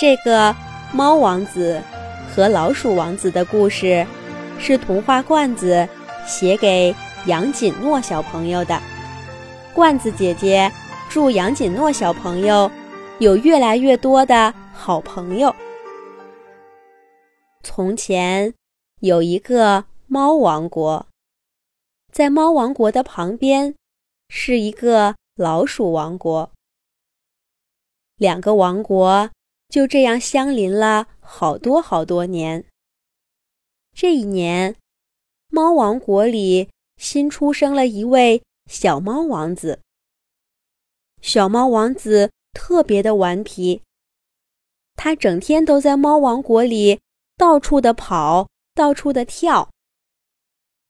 这个猫王子和老鼠王子的故事，是童话罐子写给杨锦诺小朋友的。罐子姐姐祝杨锦诺小朋友有越来越多的好朋友。从前有一个猫王国，在猫王国的旁边是一个老鼠王国，两个王国。就这样相邻了好多好多年。这一年，猫王国里新出生了一位小猫王子。小猫王子特别的顽皮，他整天都在猫王国里到处的跑，到处的跳，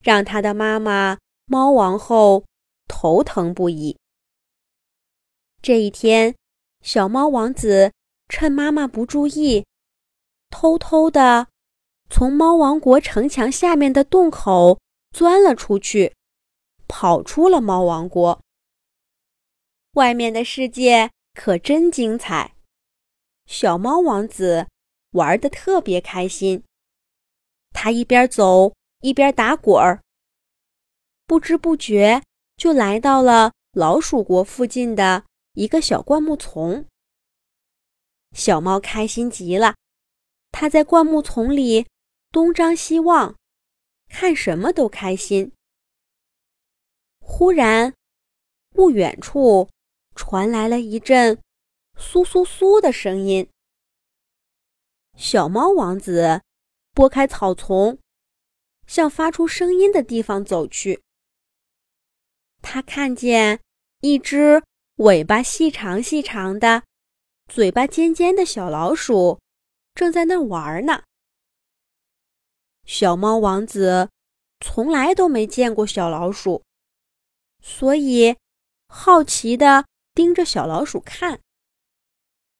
让他的妈妈猫王后头疼不已。这一天，小猫王子。趁妈妈不注意，偷偷的从猫王国城墙下面的洞口钻了出去，跑出了猫王国。外面的世界可真精彩，小猫王子玩的特别开心。他一边走一边打滚儿，不知不觉就来到了老鼠国附近的一个小灌木丛。小猫开心极了，它在灌木丛里东张西望，看什么都开心。忽然，不远处传来了一阵“苏苏苏”的声音。小猫王子拨开草丛，向发出声音的地方走去。他看见一只尾巴细长细长的。嘴巴尖尖的小老鼠正在那玩呢。小猫王子从来都没见过小老鼠，所以好奇的盯着小老鼠看。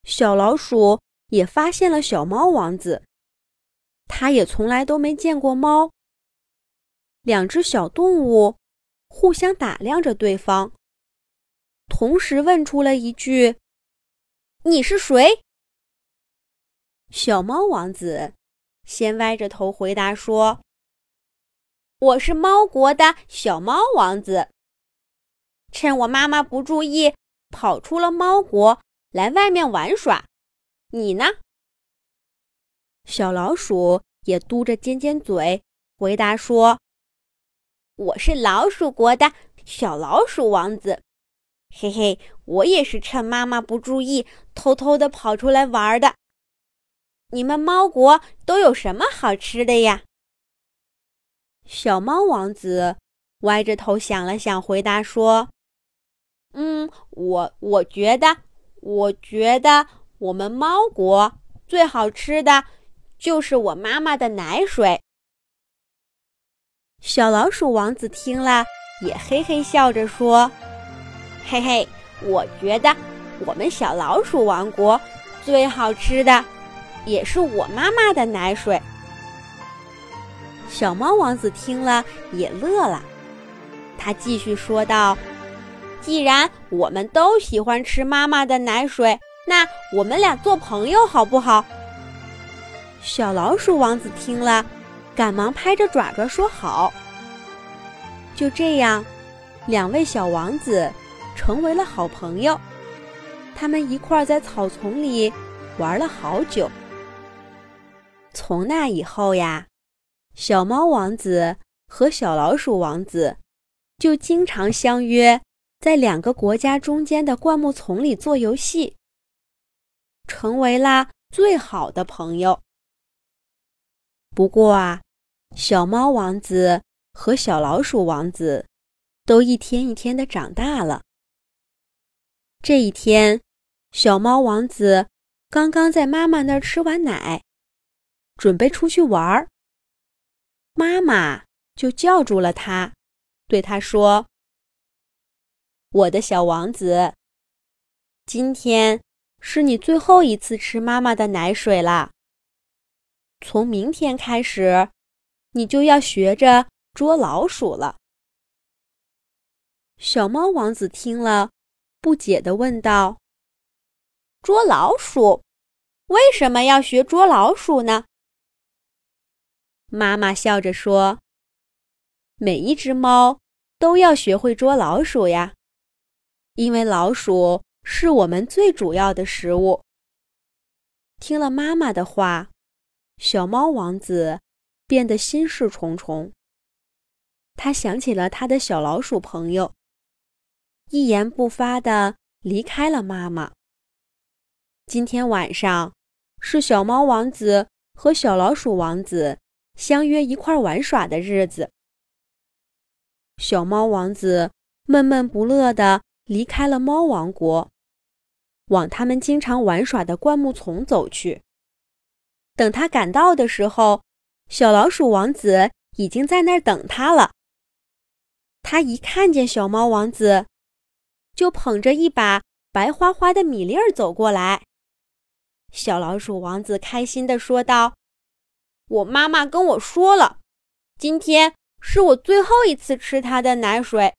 小老鼠也发现了小猫王子，它也从来都没见过猫。两只小动物互相打量着对方，同时问出了一句。你是谁？小猫王子先歪着头回答说：“我是猫国的小猫王子。趁我妈妈不注意，跑出了猫国来外面玩耍。你呢？”小老鼠也嘟着尖尖嘴回答说：“我是老鼠国的小老鼠王子。”嘿嘿，我也是趁妈妈不注意，偷偷的跑出来玩的。你们猫国都有什么好吃的呀？小猫王子歪着头想了想，回答说：“嗯，我我觉得，我觉得我们猫国最好吃的就是我妈妈的奶水。”小老鼠王子听了，也嘿嘿笑着说。嘿嘿，我觉得我们小老鼠王国最好吃的也是我妈妈的奶水。小猫王子听了也乐了，他继续说道：“既然我们都喜欢吃妈妈的奶水，那我们俩做朋友好不好？”小老鼠王子听了，赶忙拍着爪爪说：“好。”就这样，两位小王子。成为了好朋友，他们一块在草丛里玩了好久。从那以后呀，小猫王子和小老鼠王子就经常相约在两个国家中间的灌木丛里做游戏，成为了最好的朋友。不过啊，小猫王子和小老鼠王子都一天一天的长大了。这一天，小猫王子刚刚在妈妈那儿吃完奶，准备出去玩儿。妈妈就叫住了他，对他说：“我的小王子，今天是你最后一次吃妈妈的奶水了。从明天开始，你就要学着捉老鼠了。”小猫王子听了。不解地问道：“捉老鼠？为什么要学捉老鼠呢？”妈妈笑着说：“每一只猫都要学会捉老鼠呀，因为老鼠是我们最主要的食物。”听了妈妈的话，小猫王子变得心事重重。他想起了他的小老鼠朋友，一言不发地离开了妈妈。今天晚上是小猫王子和小老鼠王子相约一块玩耍的日子。小猫王子闷闷不乐地离开了猫王国。往他们经常玩耍的灌木丛走去。等他赶到的时候，小老鼠王子已经在那儿等他了。他一看见小猫王子，就捧着一把白花花的米粒儿走过来。小老鼠王子开心地说道：“我妈妈跟我说了，今天是我最后一次吃它的奶水，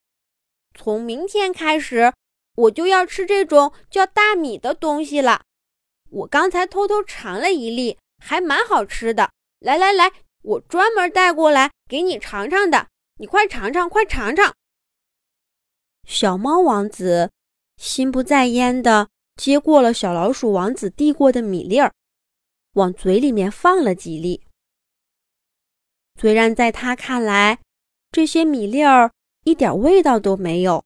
从明天开始。”我就要吃这种叫大米的东西了。我刚才偷偷尝了一粒，还蛮好吃的。来来来，我专门带过来给你尝尝的。你快尝尝，快尝尝！小猫王子心不在焉地接过了小老鼠王子递过的米粒儿，往嘴里面放了几粒。虽然在他看来，这些米粒儿一点味道都没有。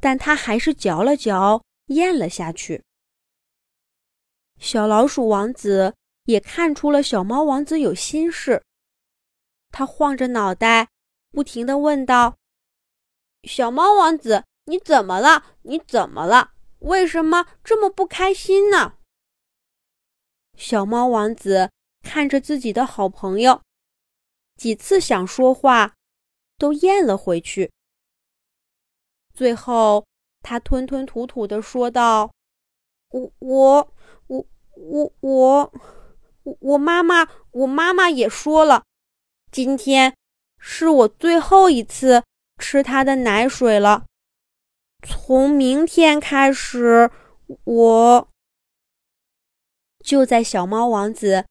但他还是嚼了嚼，咽了下去。小老鼠王子也看出了小猫王子有心事，他晃着脑袋，不停地问道：“小猫王子，你怎么了？你怎么了？为什么这么不开心呢？”小猫王子看着自己的好朋友，几次想说话，都咽了回去。最后，他吞吞吐吐地说道：“我我我我我我妈妈，我妈妈也说了，今天是我最后一次吃它的奶水了。从明天开始，我……”就在小猫王子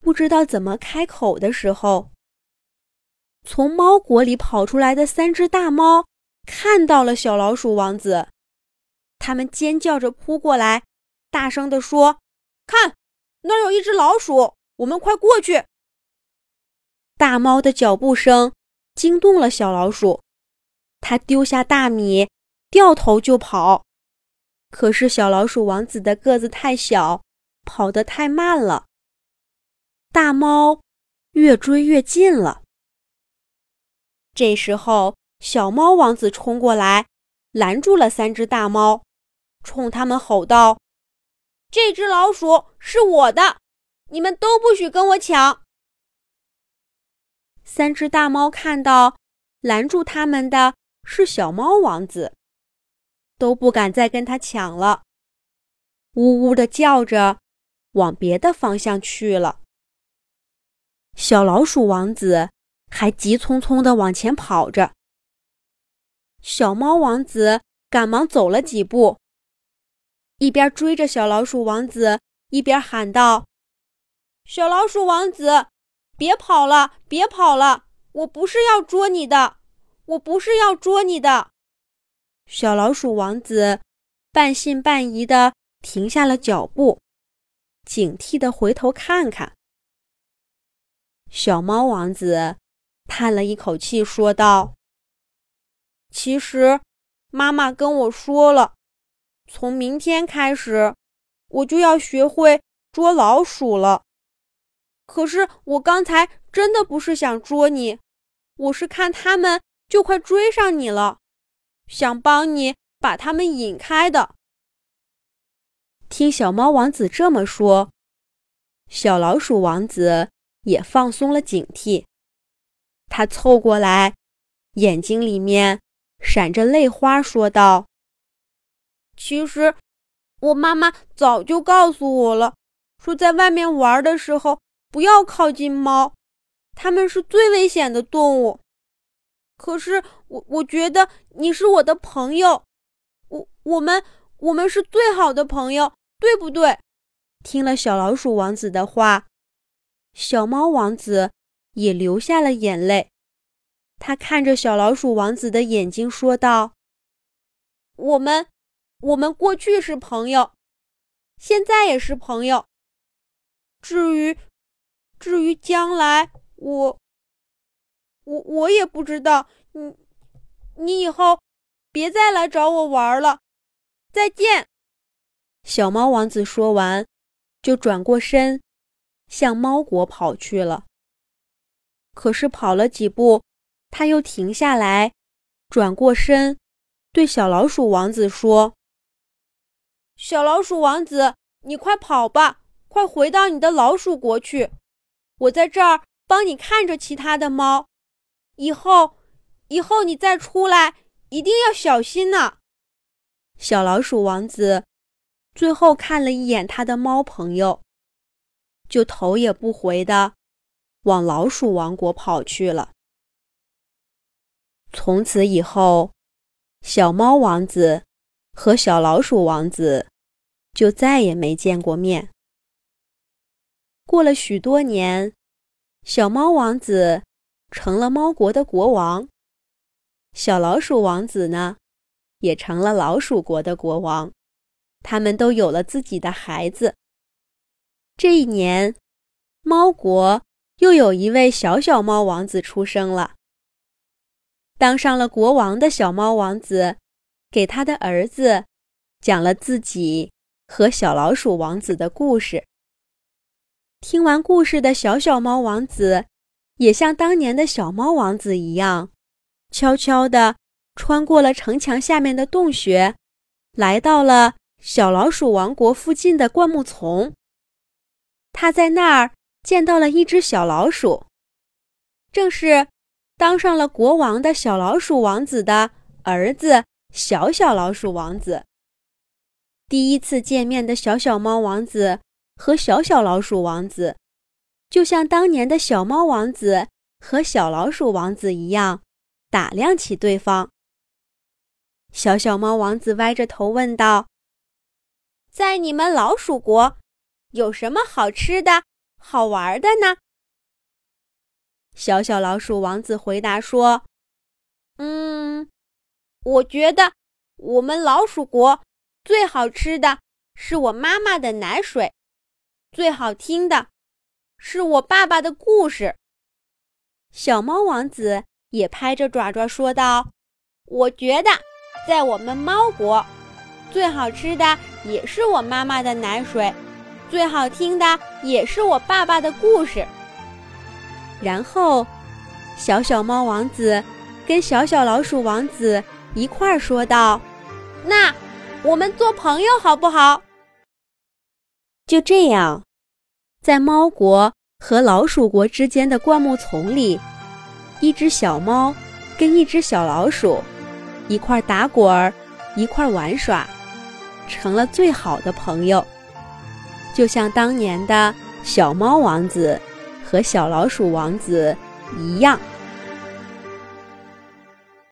不知道怎么开口的时候，从猫国里跑出来的三只大猫。看到了小老鼠王子，他们尖叫着扑过来，大声地说：“看，那儿有一只老鼠，我们快过去！”大猫的脚步声惊动了小老鼠，他丢下大米，掉头就跑。可是小老鼠王子的个子太小，跑得太慢了。大猫越追越近了。这时候。小猫王子冲过来，拦住了三只大猫，冲他们吼道：“这只老鼠是我的，你们都不许跟我抢！”三只大猫看到拦住他们的是小猫王子，都不敢再跟他抢了，呜呜的叫着，往别的方向去了。小老鼠王子还急匆匆的往前跑着。小猫王子赶忙走了几步，一边追着小老鼠王子，一边喊道：“小老鼠王子，别跑了，别跑了！我不是要捉你的，我不是要捉你的。”小老鼠王子半信半疑地停下了脚步，警惕地回头看看。小猫王子叹了一口气，说道。其实，妈妈跟我说了，从明天开始，我就要学会捉老鼠了。可是我刚才真的不是想捉你，我是看他们就快追上你了，想帮你把他们引开的。听小猫王子这么说，小老鼠王子也放松了警惕，他凑过来，眼睛里面。闪着泪花说道：“其实，我妈妈早就告诉我了，说在外面玩的时候不要靠近猫，它们是最危险的动物。可是，我我觉得你是我的朋友，我我们我们是最好的朋友，对不对？听了小老鼠王子的话，小猫王子也流下了眼泪。他看着小老鼠王子的眼睛，说道：“我们，我们过去是朋友，现在也是朋友。至于，至于将来，我，我，我也不知道。你，你以后别再来找我玩了。再见。”小猫王子说完，就转过身，向猫国跑去了。可是跑了几步，他又停下来，转过身，对小老鼠王子说：“小老鼠王子，你快跑吧，快回到你的老鼠国去。我在这儿帮你看着其他的猫。以后，以后你再出来，一定要小心呢。”小老鼠王子最后看了一眼他的猫朋友，就头也不回的往老鼠王国跑去了。从此以后，小猫王子和小老鼠王子就再也没见过面。过了许多年，小猫王子成了猫国的国王，小老鼠王子呢，也成了老鼠国的国王。他们都有了自己的孩子。这一年，猫国又有一位小小猫王子出生了。当上了国王的小猫王子，给他的儿子讲了自己和小老鼠王子的故事。听完故事的小小猫王子，也像当年的小猫王子一样，悄悄地穿过了城墙下面的洞穴，来到了小老鼠王国附近的灌木丛。他在那儿见到了一只小老鼠，正是。当上了国王的小老鼠王子的儿子，小小老鼠王子。第一次见面的小小猫王子和小小老鼠王子，就像当年的小猫王子和小老鼠王子一样，打量起对方。小小猫王子歪着头问道：“在你们老鼠国，有什么好吃的好玩的呢？”小小老鼠王子回答说：“嗯，我觉得我们老鼠国最好吃的是我妈妈的奶水，最好听的是我爸爸的故事。”小猫王子也拍着爪爪说道：“我觉得在我们猫国，最好吃的也是我妈妈的奶水，最好听的也是我爸爸的故事。”然后，小小猫王子跟小小老鼠王子一块儿说道：“那我们做朋友好不好？”就这样，在猫国和老鼠国之间的灌木丛里，一只小猫跟一只小老鼠一块打滚儿，一块玩耍，成了最好的朋友，就像当年的小猫王子。和小老鼠王子一样。